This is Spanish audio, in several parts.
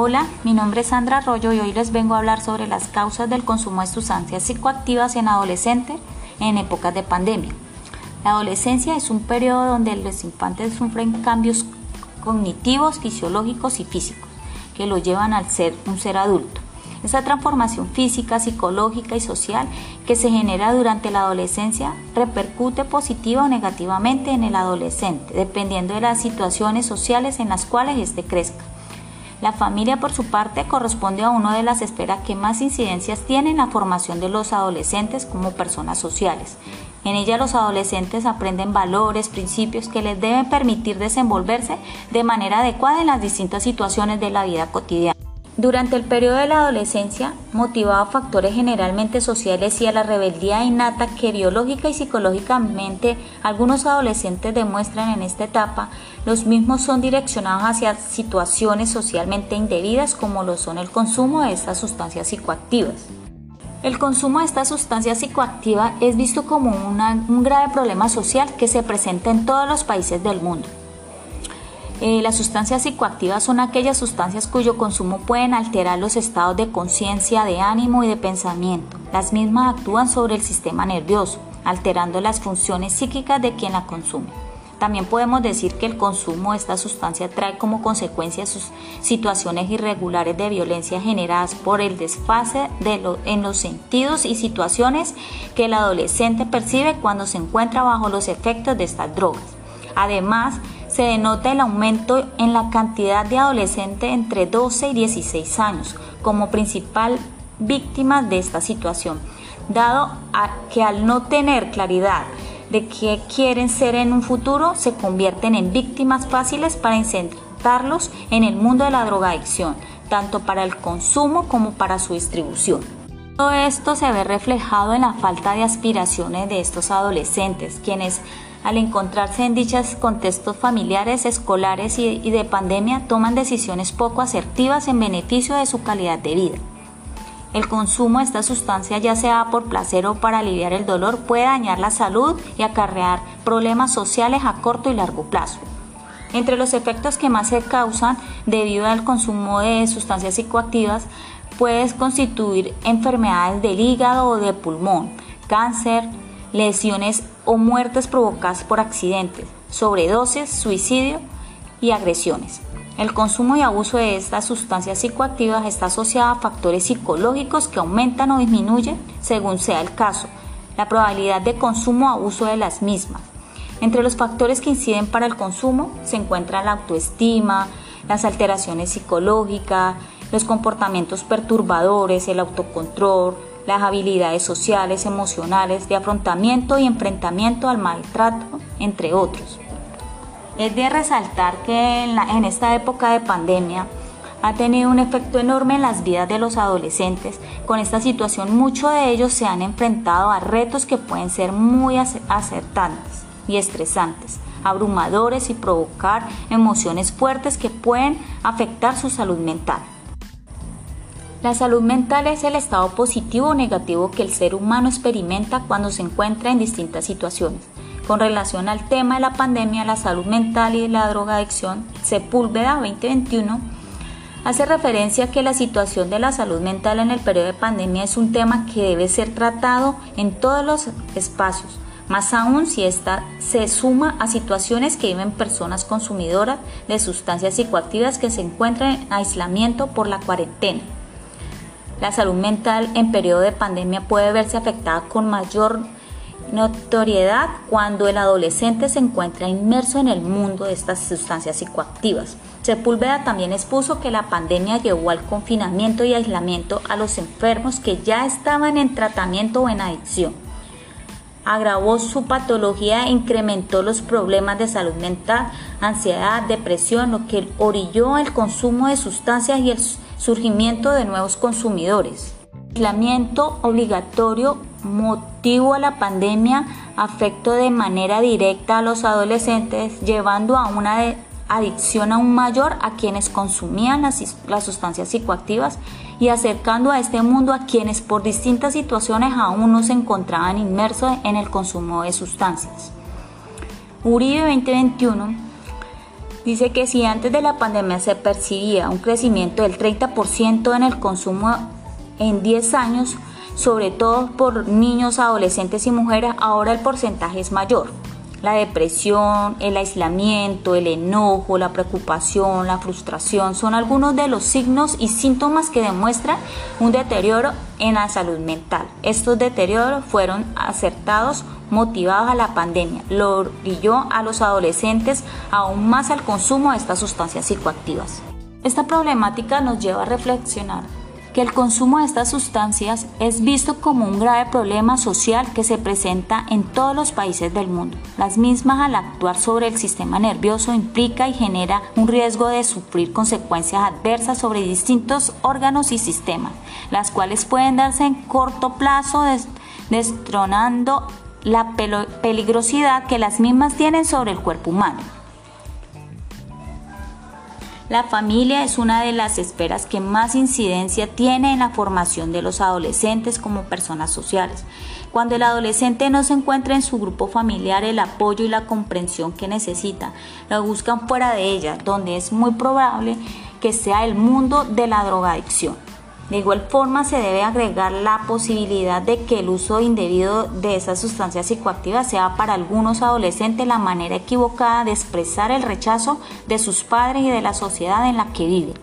Hola, mi nombre es Sandra Arroyo y hoy les vengo a hablar sobre las causas del consumo de sustancias psicoactivas en adolescentes en épocas de pandemia. La adolescencia es un periodo donde los infantes sufren cambios cognitivos, fisiológicos y físicos que lo llevan al ser un ser adulto. Esa transformación física, psicológica y social que se genera durante la adolescencia repercute positiva o negativamente en el adolescente, dependiendo de las situaciones sociales en las cuales éste crezca. La familia, por su parte, corresponde a una de las esferas que más incidencias tiene en la formación de los adolescentes como personas sociales. En ella los adolescentes aprenden valores, principios que les deben permitir desenvolverse de manera adecuada en las distintas situaciones de la vida cotidiana. Durante el periodo de la adolescencia, motivado a factores generalmente sociales y a la rebeldía innata que biológica y psicológicamente algunos adolescentes demuestran en esta etapa, los mismos son direccionados hacia situaciones socialmente indebidas como lo son el consumo de estas sustancias psicoactivas. El consumo de esta sustancia psicoactiva es visto como un grave problema social que se presenta en todos los países del mundo. Eh, las sustancias psicoactivas son aquellas sustancias cuyo consumo pueden alterar los estados de conciencia, de ánimo y de pensamiento. Las mismas actúan sobre el sistema nervioso, alterando las funciones psíquicas de quien la consume. También podemos decir que el consumo de esta sustancia trae como consecuencia sus situaciones irregulares de violencia generadas por el desfase en los sentidos y situaciones que el adolescente percibe cuando se encuentra bajo los efectos de estas drogas. Además, se denota el aumento en la cantidad de adolescentes entre 12 y 16 años como principal víctima de esta situación, dado a que al no tener claridad de qué quieren ser en un futuro, se convierten en víctimas fáciles para insertarlos en el mundo de la drogadicción, tanto para el consumo como para su distribución. Todo esto se ve reflejado en la falta de aspiraciones de estos adolescentes, quienes al encontrarse en dichos contextos familiares, escolares y, de pandemia, toman decisiones poco asertivas en beneficio de su calidad de vida. El consumo de esta sustancia, ya sea por placer o para aliviar el dolor, puede dañar la salud y acarrear problemas sociales a corto y largo plazo. Entre los efectos que más se causan debido al consumo de sustancias psicoactivas, puede constituir enfermedades del hígado o de pulmón, cáncer, lesiones o muertes provocadas por accidentes, sobredosis, suicidio y agresiones. El consumo y abuso de estas sustancias psicoactivas está asociado a factores psicológicos que aumentan o disminuyen según sea el caso, la probabilidad de consumo o abuso de las mismas. Entre los factores que inciden para el consumo se encuentran la autoestima, las alteraciones psicológicas, los comportamientos perturbadores, el autocontrol, las habilidades sociales, emocionales, de afrontamiento y enfrentamiento al maltrato, entre otros. Es de resaltar que en, esta época de pandemia ha tenido un efecto enorme en las vidas de los adolescentes. Con esta situación muchos de ellos se han enfrentado a retos que pueden ser muy acertantes y estresantes, abrumadores y provocar emociones fuertes que pueden afectar su salud mental. La salud mental es el estado positivo o negativo que el ser humano experimenta cuando se encuentra en distintas situaciones. Con relación al tema de la pandemia, la salud mental y la drogadicción, Sepúlveda 2021 hace referencia a que la situación de la salud mental en el periodo de pandemia es un tema que debe ser tratado en todos los espacios, más aún si ésta se suma a situaciones que viven personas consumidoras de sustancias psicoactivas que se encuentran en aislamiento por la cuarentena. La salud mental en periodo de pandemia puede verse afectada con mayor notoriedad cuando el adolescente se encuentra inmerso en el mundo de estas sustancias psicoactivas. Sepúlveda también expuso que la pandemia llevó al confinamiento y aislamiento a los enfermos que ya estaban en tratamiento o en adicción. Agravó su patología e incrementó los problemas de salud mental, ansiedad, depresión, lo que orilló el consumo de sustancias y el surgimiento de nuevos consumidores. Aislamiento obligatorio motivo a la pandemia afectó de manera directa a los adolescentes, llevando a una adicción aún mayor a quienes consumían las, las, sustancias psicoactivas y acercando a este mundo a quienes por distintas situaciones aún no se encontraban inmersos en el consumo de sustancias. Uribe 2021 dice que si antes de la pandemia se percibía un crecimiento del 30% en el consumo en 10 años, sobre todo por niños, adolescentes y mujeres, ahora el porcentaje es mayor. La depresión, el aislamiento, el enojo, la preocupación, la frustración son algunos de los signos y síntomas que demuestran un deterioro en la salud mental. Estos deterioros fueron acertados motivados a la pandemia. Lo orilló a los adolescentes aún más al consumo de estas sustancias psicoactivas. Esta problemática nos lleva a reflexionar que el consumo de estas sustancias es visto como un grave problema social que se presenta en todos los países del mundo. Las mismas al actuar sobre el sistema nervioso implica y genera un riesgo de sufrir consecuencias adversas sobre distintos órganos y sistemas, las cuales pueden darse en corto plazo destronando la peligrosidad que las mismas tienen sobre el cuerpo humano. La familia es una de las esferas que más incidencia tiene en la formación de los adolescentes como personas sociales. Cuando el adolescente no se encuentra en su grupo familiar el apoyo y la comprensión que necesita, lo buscan fuera de ella, donde es muy probable que sea el mundo de la drogadicción. De igual forma se debe agregar la posibilidad de que el uso indebido de esas sustancias psicoactivas sea para algunos adolescentes la manera equivocada de expresar el rechazo de sus padres y de la sociedad en la que viven.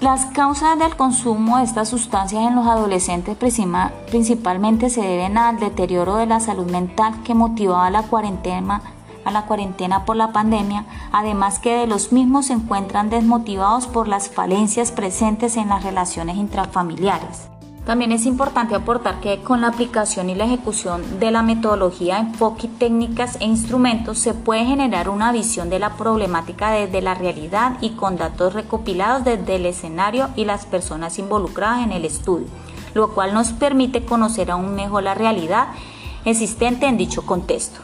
Las causas del consumo de estas sustancias en los adolescentes principalmente se deben al deterioro de la salud mental que motivaba la cuarentena a la cuarentena por la pandemia, además que de los mismos se encuentran desmotivados por las falencias presentes en las relaciones intrafamiliares. También es importante aportar que con la aplicación y la ejecución de la metodología, enfoque, técnicas e instrumentos se puede generar una visión de la problemática desde la realidad y con datos recopilados desde el escenario y las personas involucradas en el estudio, lo cual nos permite conocer aún mejor la realidad existente en dicho contexto.